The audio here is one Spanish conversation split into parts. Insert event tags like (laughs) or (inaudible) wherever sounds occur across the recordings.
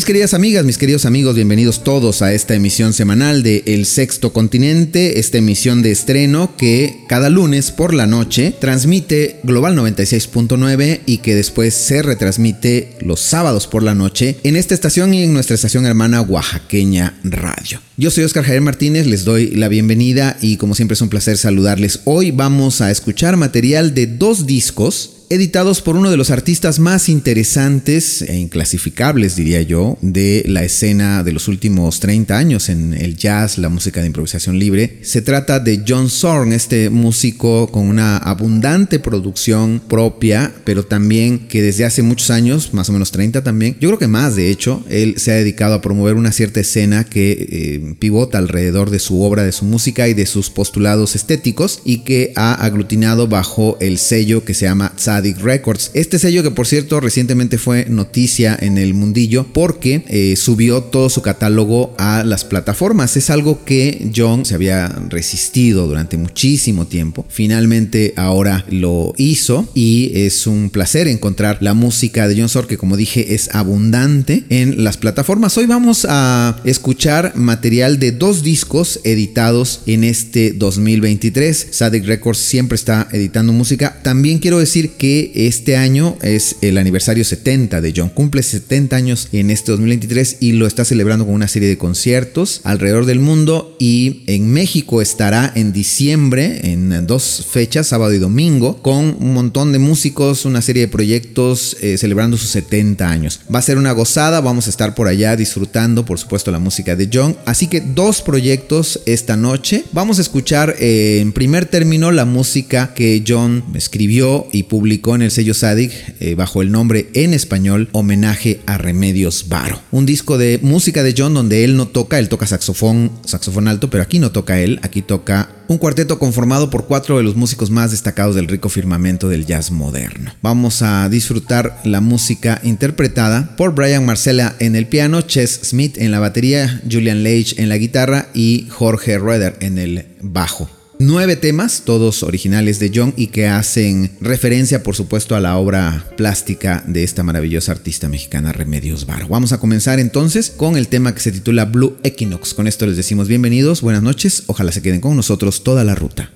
Mis queridas amigas, mis queridos amigos, bienvenidos todos a esta emisión semanal de El Sexto Continente, esta emisión de estreno que cada lunes por la noche transmite Global 96.9 y que después se retransmite los sábados por la noche en esta estación y en nuestra estación hermana Oaxaqueña Radio. Yo soy Oscar Javier Martínez, les doy la bienvenida y como siempre es un placer saludarles. Hoy vamos a escuchar material de dos discos editados por uno de los artistas más interesantes e inclasificables, diría yo, de la escena de los últimos 30 años en el jazz, la música de improvisación libre. Se trata de John Zorn, este músico con una abundante producción propia, pero también que desde hace muchos años, más o menos 30 también, yo creo que más de hecho, él se ha dedicado a promover una cierta escena que eh, pivota alrededor de su obra, de su música y de sus postulados estéticos y que ha aglutinado bajo el sello que se llama Records. Este sello que por cierto recientemente fue noticia en el mundillo porque eh, subió todo su catálogo a las plataformas. Es algo que John se había resistido durante muchísimo tiempo. Finalmente ahora lo hizo y es un placer encontrar la música de John Sor que como dije es abundante en las plataformas. Hoy vamos a escuchar material de dos discos editados en este 2023. Sadik Records siempre está editando música. También quiero decir que este año es el aniversario 70 de John. Cumple 70 años en este 2023 y lo está celebrando con una serie de conciertos alrededor del mundo y en México estará en diciembre en dos fechas, sábado y domingo, con un montón de músicos, una serie de proyectos eh, celebrando sus 70 años. Va a ser una gozada, vamos a estar por allá disfrutando, por supuesto, la música de John. Así que dos proyectos esta noche. Vamos a escuchar eh, en primer término la música que John escribió y publicó en el sello Sadig eh, bajo el nombre en español Homenaje a Remedios Varo. Un disco de música de John donde él no toca, él toca saxofón, saxofón alto, pero aquí no toca él, aquí toca un cuarteto conformado por cuatro de los músicos más destacados del rico firmamento del jazz moderno. Vamos a disfrutar la música interpretada por Brian Marcella en el piano, Chess Smith en la batería, Julian Leitch en la guitarra y Jorge Rueder en el bajo nueve temas, todos originales de John y que hacen referencia, por supuesto, a la obra plástica de esta maravillosa artista mexicana Remedios Varo. Vamos a comenzar entonces con el tema que se titula Blue Equinox. Con esto les decimos bienvenidos, buenas noches, ojalá se queden con nosotros toda la ruta.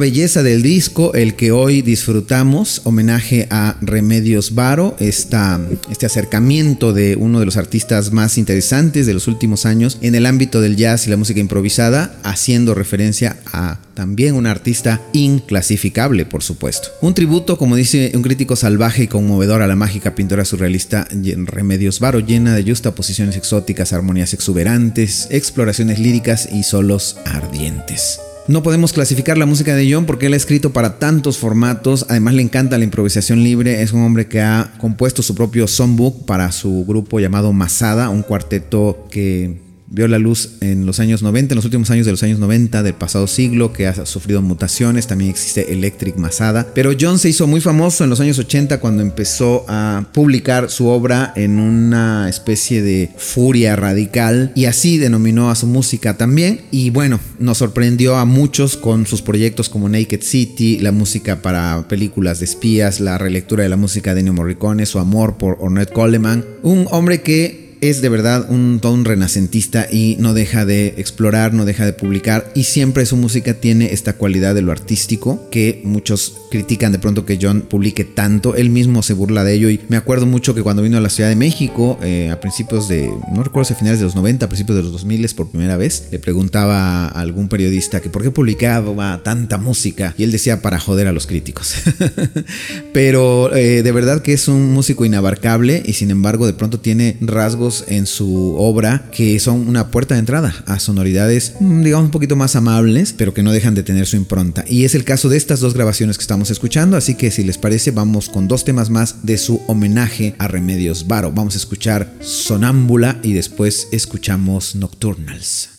Belleza del disco, el que hoy disfrutamos, homenaje a Remedios Varo, esta, este acercamiento de uno de los artistas más interesantes de los últimos años en el ámbito del jazz y la música improvisada, haciendo referencia a también un artista inclasificable, por supuesto. Un tributo, como dice un crítico salvaje y conmovedor a la mágica pintora surrealista Remedios Varo, llena de justa posiciones exóticas, armonías exuberantes, exploraciones líricas y solos ardientes. No podemos clasificar la música de John porque él ha escrito para tantos formatos, además le encanta la improvisación libre, es un hombre que ha compuesto su propio songbook para su grupo llamado Masada, un cuarteto que vio la luz en los años 90, en los últimos años de los años 90 del pasado siglo, que ha sufrido mutaciones, también existe Electric Masada, pero John se hizo muy famoso en los años 80 cuando empezó a publicar su obra en una especie de furia radical y así denominó a su música también. Y bueno, nos sorprendió a muchos con sus proyectos como Naked City, la música para películas de espías, la relectura de la música de Ennio Morricone, su amor por Ornette Coleman, un hombre que es de verdad un, todo un renacentista y no deja de explorar, no deja de publicar y siempre su música tiene esta cualidad de lo artístico que muchos critican de pronto que John publique tanto, él mismo se burla de ello y me acuerdo mucho que cuando vino a la Ciudad de México eh, a principios de, no recuerdo si a finales de los 90, a principios de los 2000 por primera vez, le preguntaba a algún periodista que por qué publicaba tanta música y él decía para joder a los críticos. (laughs) Pero eh, de verdad que es un músico inabarcable y sin embargo de pronto tiene rasgos en su obra que son una puerta de entrada a sonoridades, mm, digamos, un poquito más amables, pero que no dejan de tener su impronta. Y es el caso de estas dos grabaciones que estamos escuchando, así que si les parece, vamos con dos temas más de su homenaje a Remedios Varo. Vamos a escuchar Sonámbula y después escuchamos Nocturnals.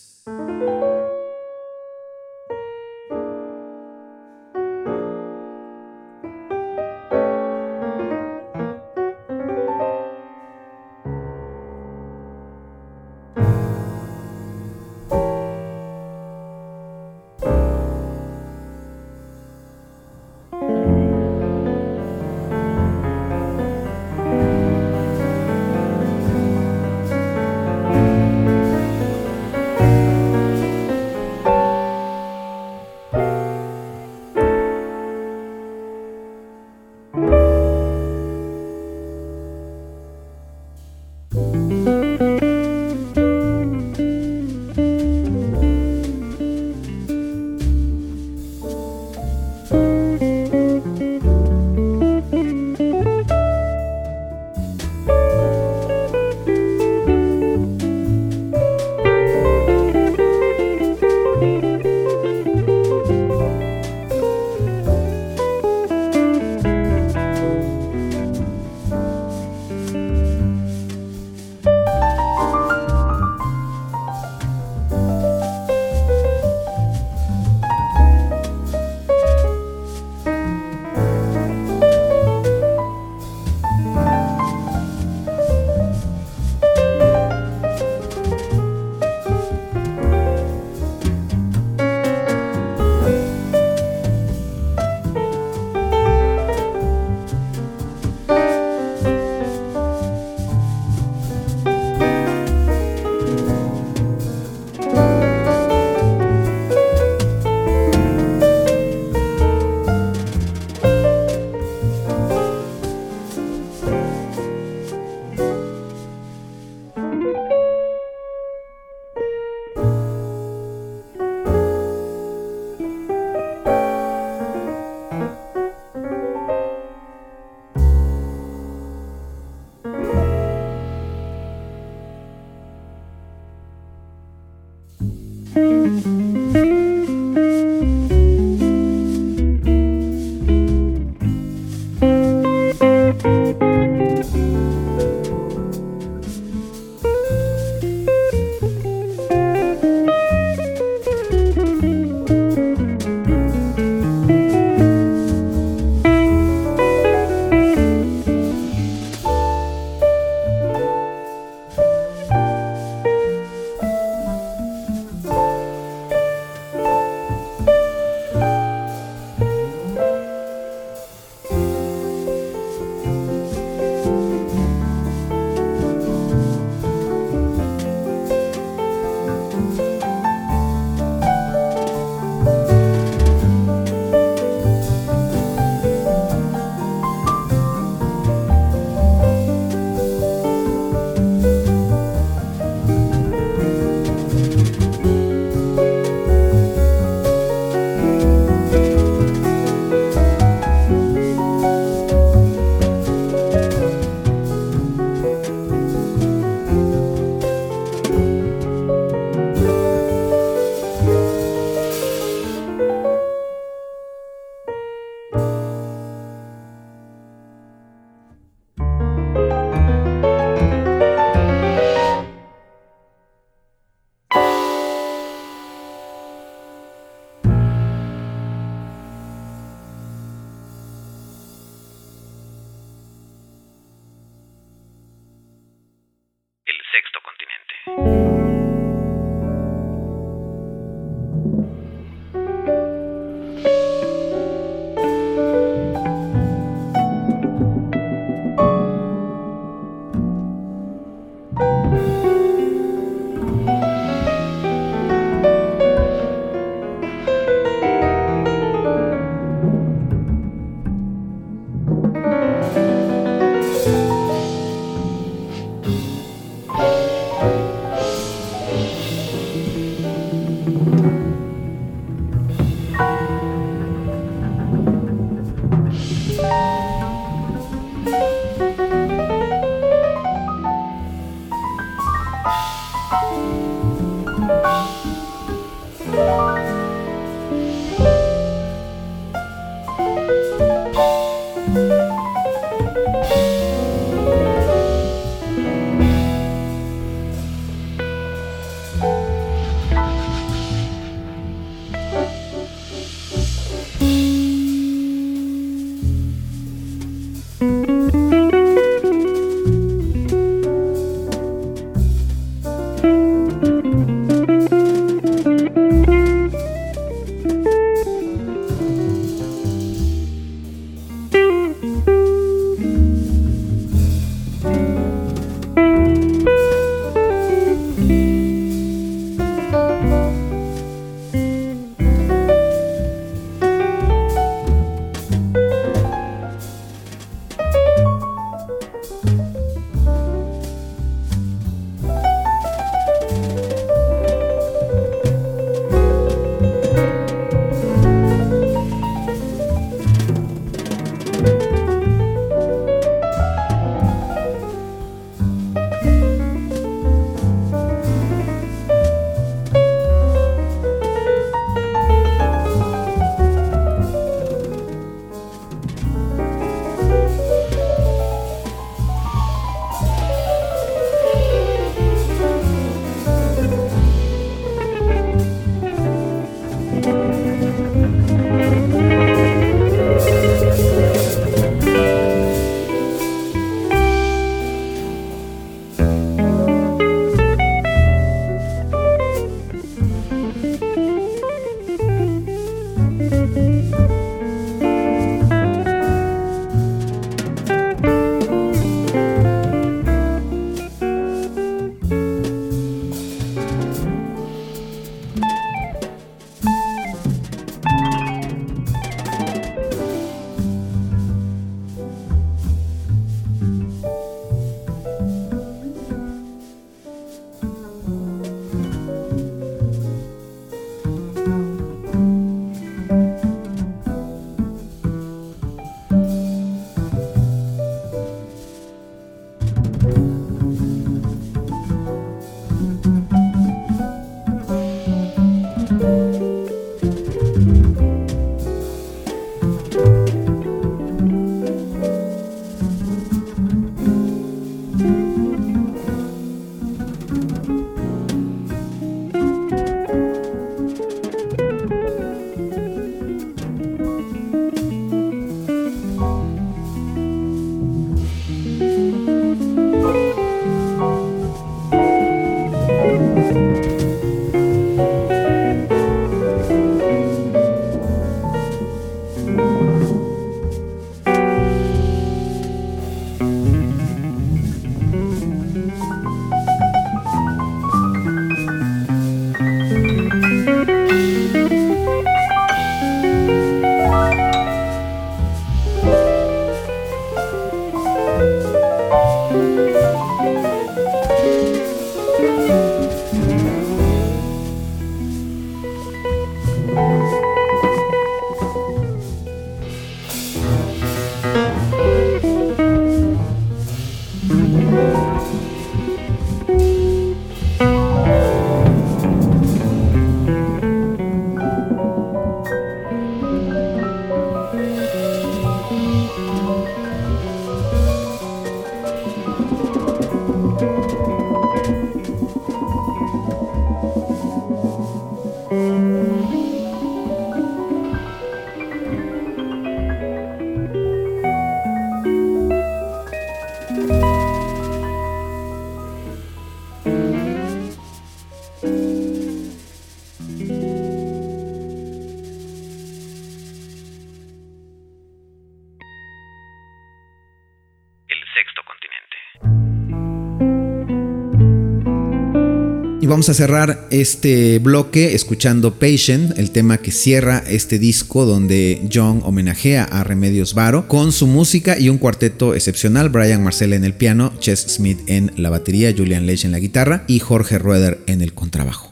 Vamos a cerrar este bloque escuchando Patient, el tema que cierra este disco donde John homenajea a Remedios Varo con su música y un cuarteto excepcional, Brian Marcella en el piano, Chess Smith en la batería, Julian Leitch en la guitarra y Jorge Rueder en el contrabajo.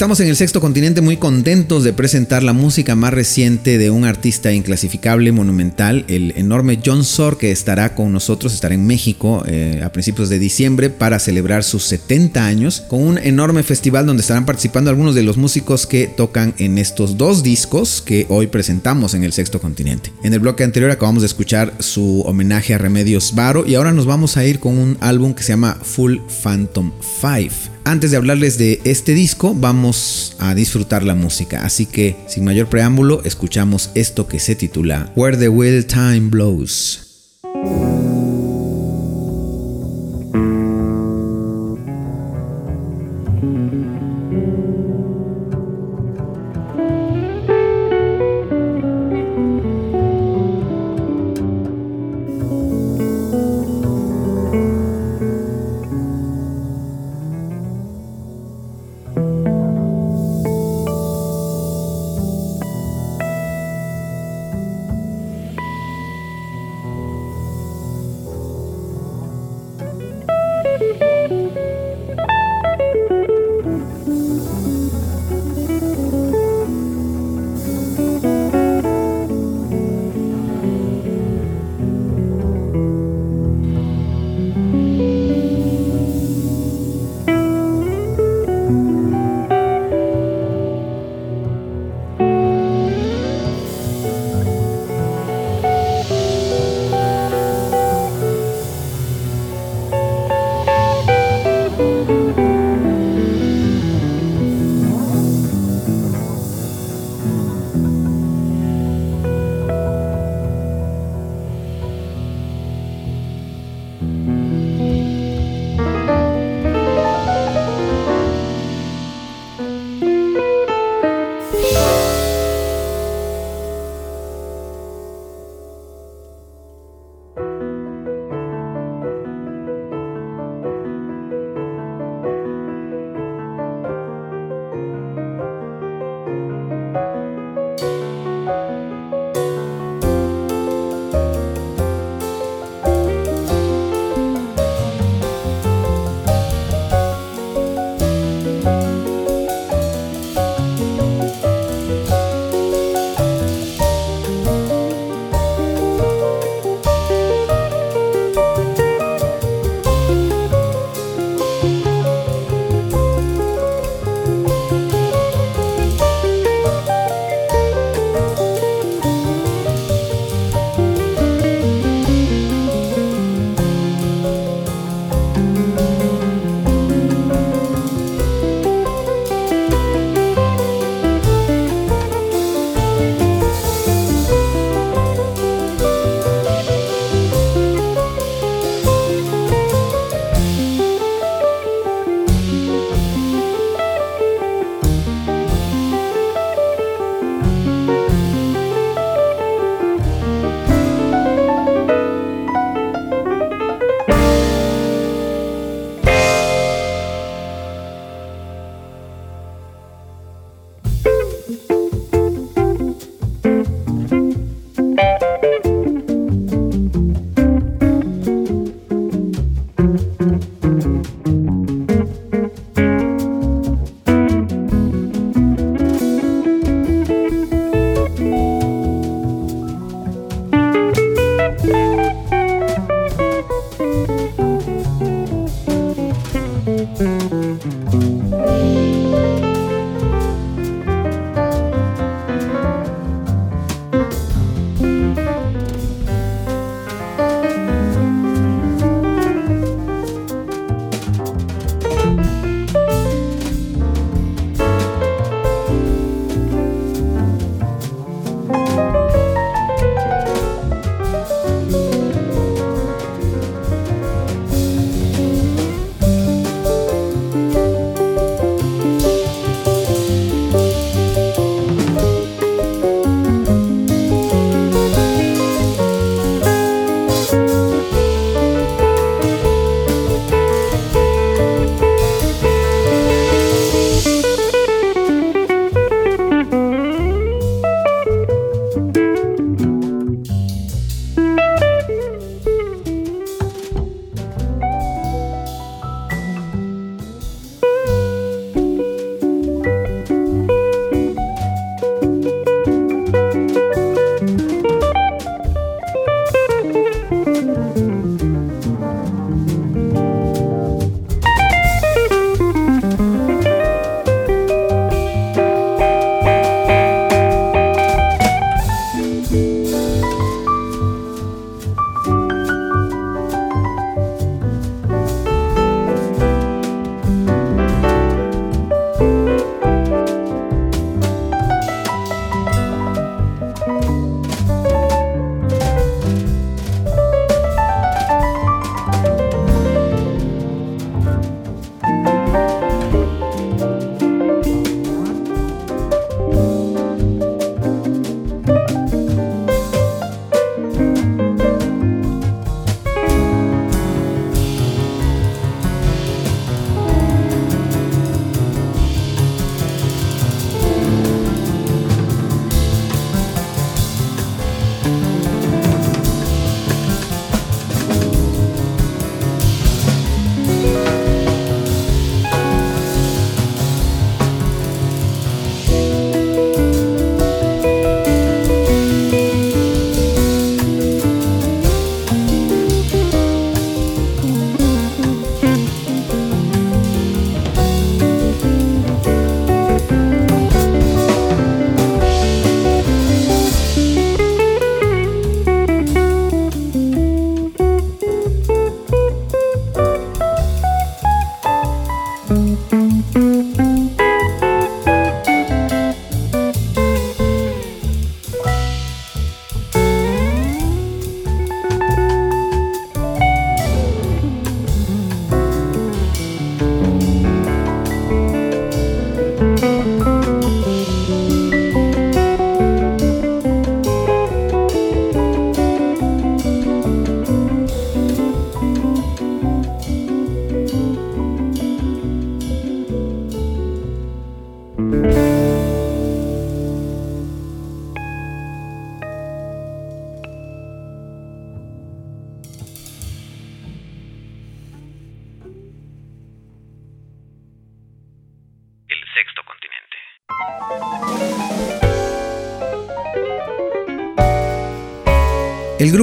Estamos en el sexto continente muy contentos de presentar la música más reciente de un artista inclasificable, monumental, el enorme John Sor, que estará con nosotros, estará en México eh, a principios de diciembre para celebrar sus 70 años, con un enorme festival donde estarán participando algunos de los músicos que tocan en estos dos discos que hoy presentamos en el sexto continente. En el bloque anterior acabamos de escuchar su homenaje a Remedios Varo y ahora nos vamos a ir con un álbum que se llama Full Phantom 5. Antes de hablarles de este disco, vamos a disfrutar la música, así que sin mayor preámbulo, escuchamos esto que se titula Where the Will Time Blows.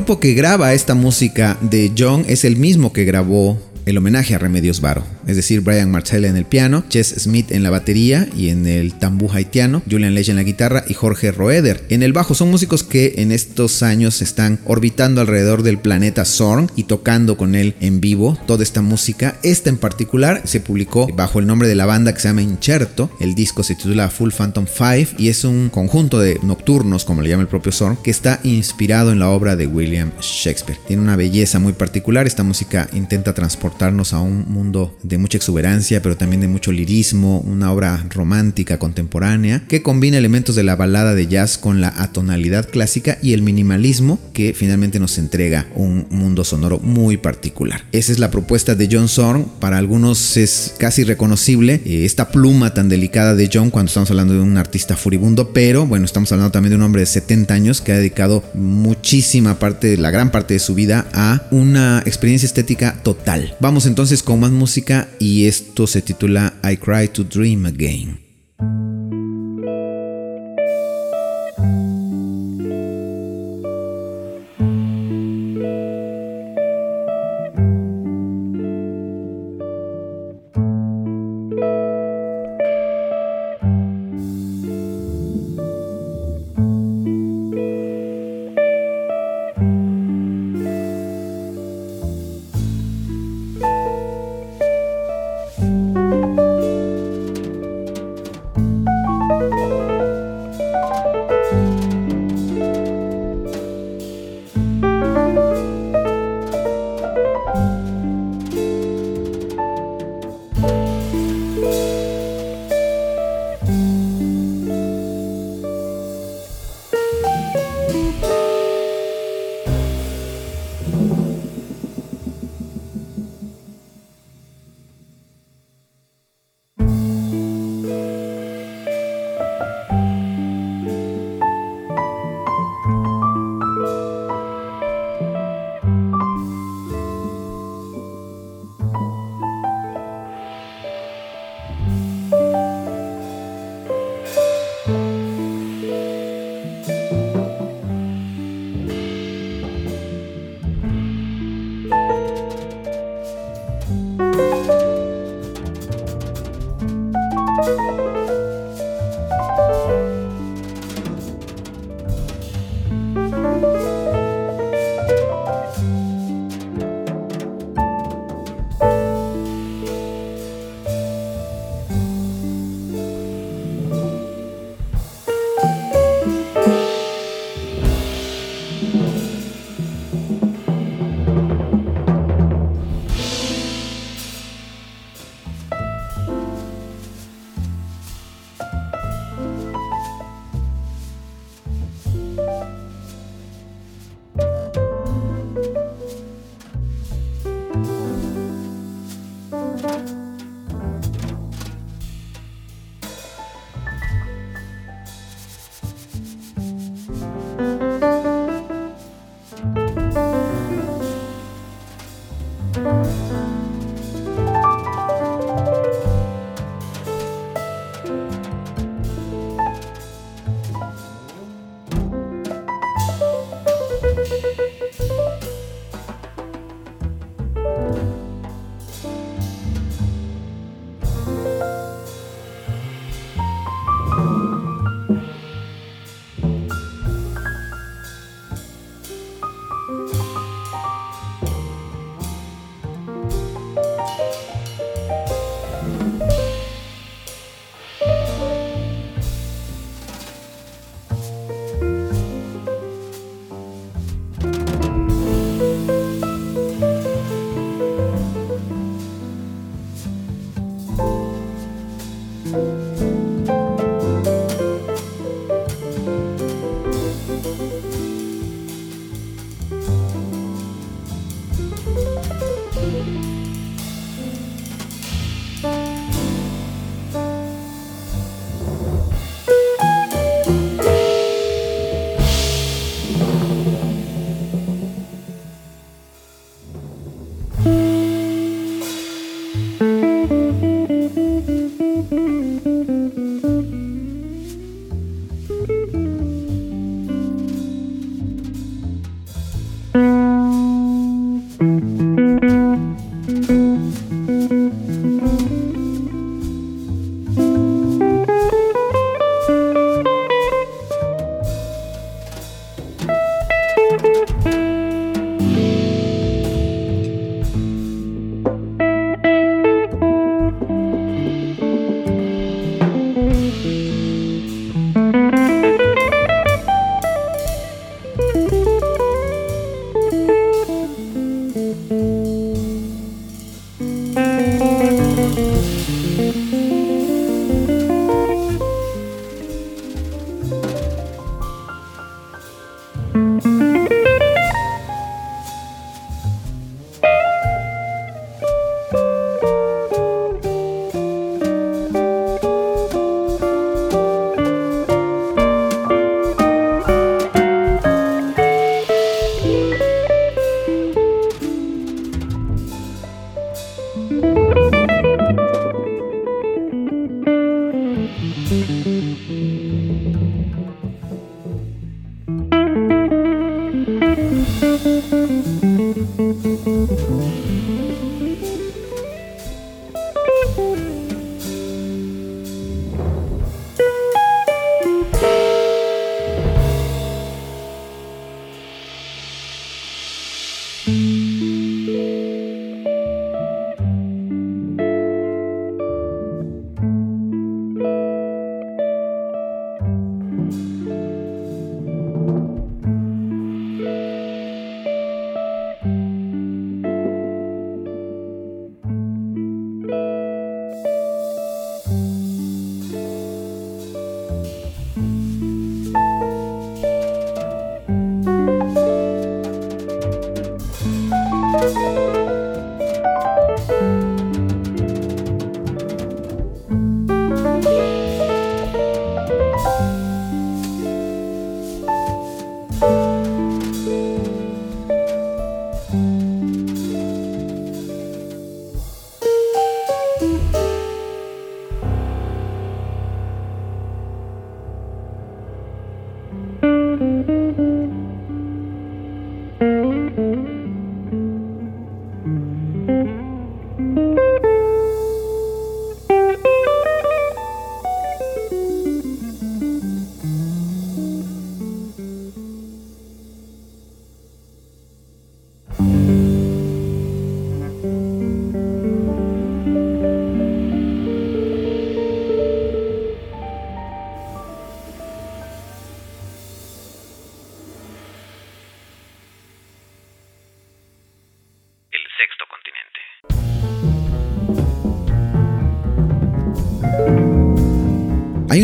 Grupo que graba esta música de John es el mismo que grabó el homenaje a Remedios Varo, es decir, Brian Marcella en el piano, Chess Smith en la batería y en el tambú haitiano, Julian Lege en la guitarra y Jorge Roeder en el bajo. Son músicos que en estos años están orbitando alrededor del planeta Zorn y tocando con él en vivo toda esta música. Esta en particular se publicó bajo el nombre de la banda que se llama Incerto. El disco se titula Full Phantom 5 y es un conjunto de nocturnos, como le llama el propio Zorn, que está inspirado en la obra de William Shakespeare. Tiene una belleza muy particular. Esta música intenta transportar a un mundo de mucha exuberancia, pero también de mucho lirismo, una obra romántica contemporánea que combina elementos de la balada de jazz con la atonalidad clásica y el minimalismo que finalmente nos entrega un mundo sonoro muy particular. Esa es la propuesta de John Zorn, para algunos es casi reconocible eh, esta pluma tan delicada de John cuando estamos hablando de un artista furibundo, pero bueno, estamos hablando también de un hombre de 70 años que ha dedicado muchísima parte, la gran parte de su vida a una experiencia estética total. Vamos entonces con más música y esto se titula I Cry to Dream Again.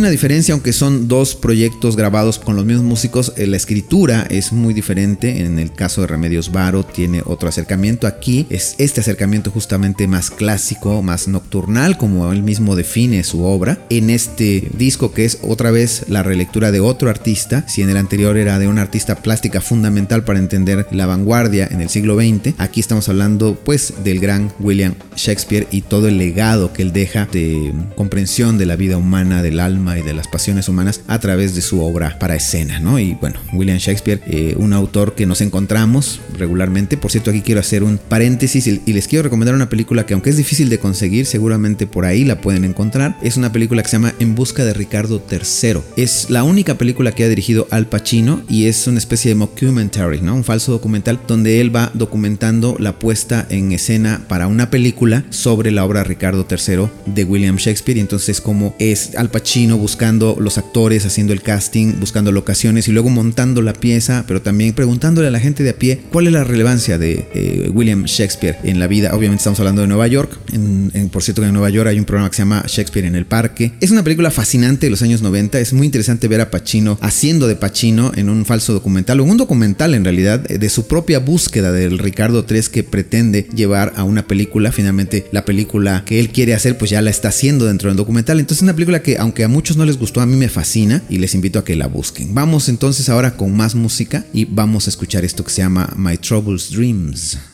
Una diferencia, aunque son dos proyectos grabados con los mismos músicos, eh, la escritura es muy diferente. En el caso de Remedios Varo tiene otro acercamiento. Aquí es este acercamiento justamente más clásico, más nocturnal, como él mismo define su obra. En este disco que es otra vez la relectura de otro artista, si en el anterior era de una artista plástica fundamental para entender la vanguardia en el siglo XX, aquí estamos hablando pues del gran William Shakespeare y todo el legado que él deja de comprensión de la vida humana, del alma y de las pasiones humanas a través de su obra para escena, ¿no? Y bueno, William Shakespeare, eh, un autor que nos encontramos regularmente. Por cierto, aquí quiero hacer un paréntesis y les quiero recomendar una película que aunque es difícil de conseguir, seguramente por ahí la pueden encontrar. Es una película que se llama En busca de Ricardo III. Es la única película que ha dirigido Al Pacino y es una especie de mockumentary, ¿no? Un falso documental donde él va documentando la puesta en escena para una película sobre la obra Ricardo III de William Shakespeare y entonces como es Al Pacino buscando los actores, haciendo el casting, buscando locaciones y luego montando la pieza, pero también preguntándole a la gente de a pie cuál es la relevancia de eh, William Shakespeare en la vida. Obviamente estamos hablando de Nueva York. Por cierto, que en Nueva York hay un programa que se llama Shakespeare en el Parque. Es una película fascinante de los años 90. Es muy interesante ver a Pacino haciendo de Pacino en un falso documental, o un documental en realidad, de su propia búsqueda del Ricardo III que pretende llevar a una película. Finalmente, la película que él quiere hacer, pues ya la está haciendo dentro del documental. Entonces, es una película que, aunque a muchos no les gustó, a mí me fascina y les invito a que la busquen. Vamos entonces ahora con más música y vamos a escuchar esto que se llama My Troubles Dreams.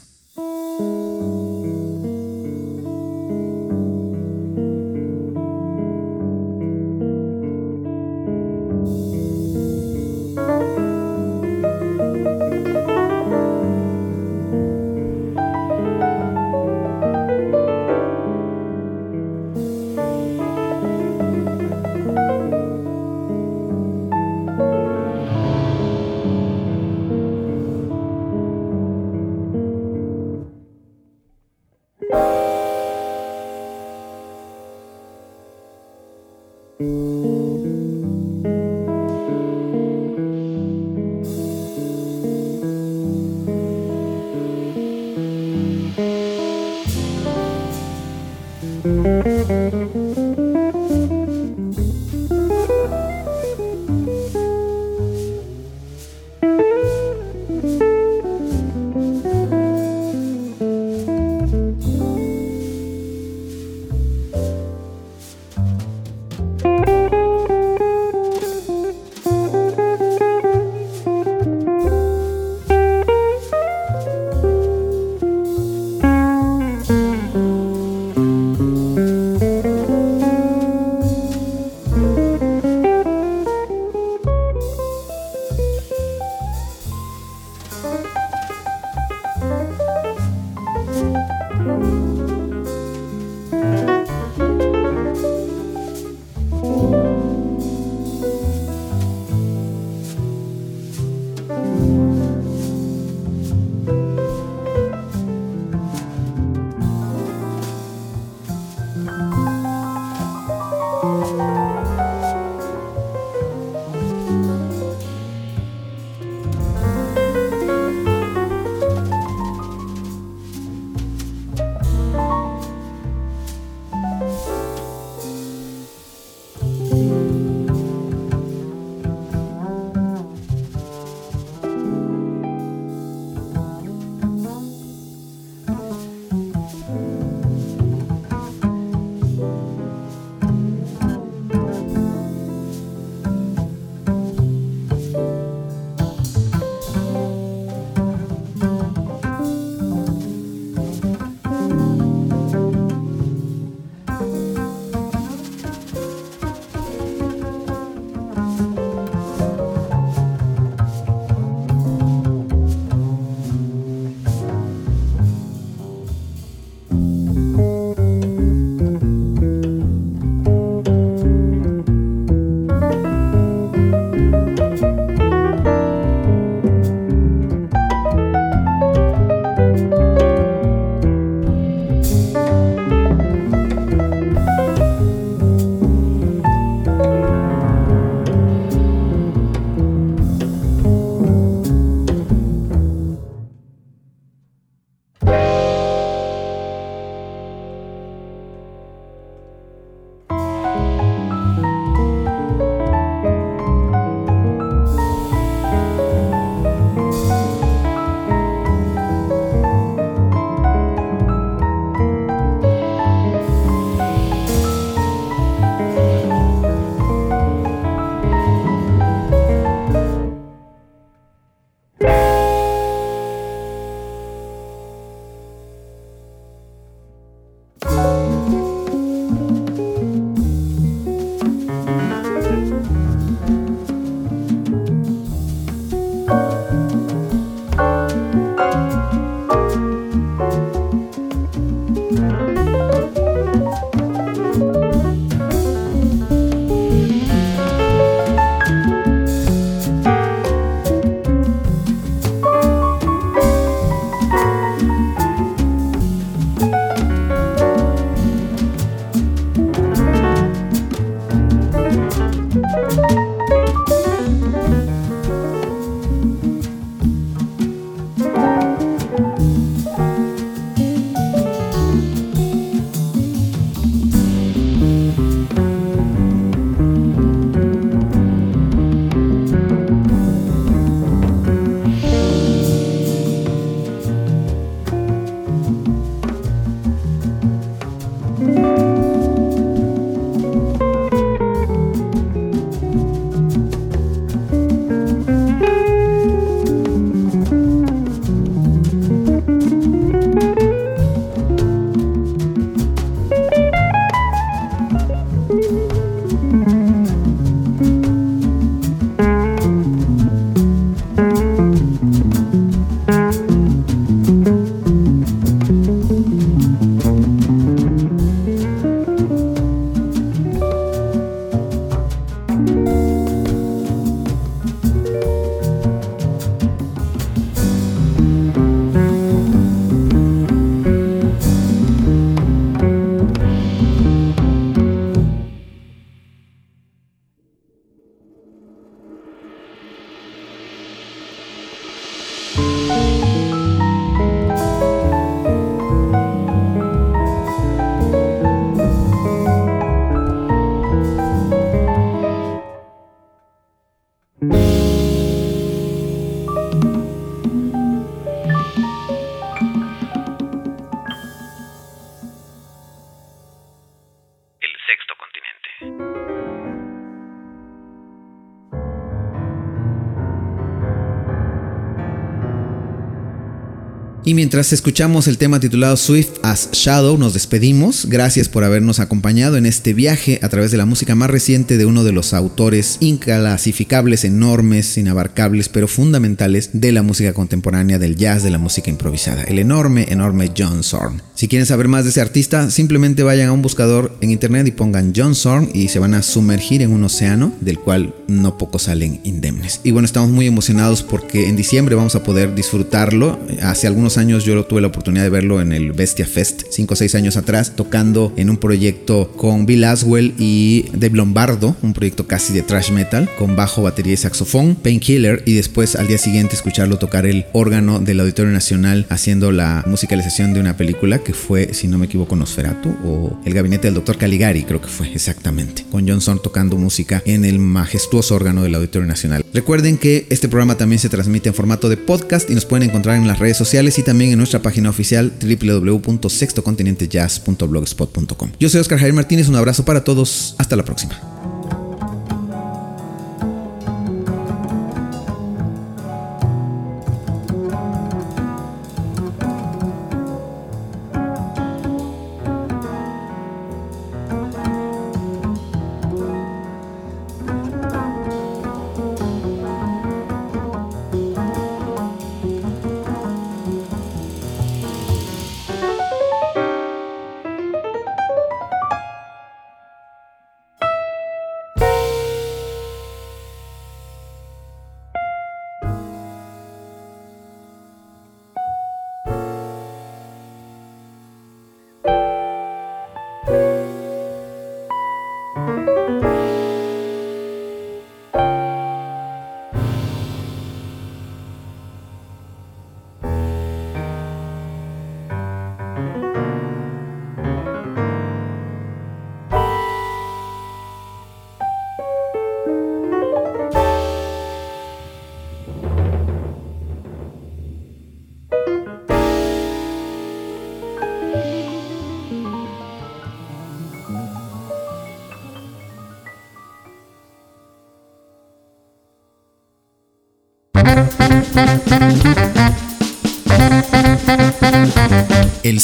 Y mientras escuchamos el tema titulado Swift as Shadow, nos despedimos. Gracias por habernos acompañado en este viaje a través de la música más reciente de uno de los autores inclasificables, enormes, inabarcables, pero fundamentales de la música contemporánea, del jazz, de la música improvisada. El enorme, enorme John Zorn. Si quieren saber más de ese artista, simplemente vayan a un buscador en internet y pongan John Zorn y se van a sumergir en un océano del cual no pocos salen indemnes. Y bueno, estamos muy emocionados porque en diciembre vamos a poder disfrutarlo. Hace algunos años yo tuve la oportunidad de verlo en el Bestia Fest, 5 o 6 años atrás, tocando en un proyecto con Bill Aswell y Dave Lombardo, un proyecto casi de thrash metal, con bajo, batería y saxofón, Painkiller, y después al día siguiente escucharlo tocar el órgano del Auditorio Nacional haciendo la musicalización de una película que fue, si no me equivoco, Nosferatu o El Gabinete del Doctor Caligari, creo que fue exactamente, con Johnson tocando música en el majestuoso órgano del Auditorio Nacional. Recuerden que este programa también se transmite en formato de podcast y nos pueden encontrar en las redes sociales y también en nuestra página oficial www.sextocontinentejazz.blogspot.com. Yo soy Oscar Javier Martínez, un abrazo para todos, hasta la próxima.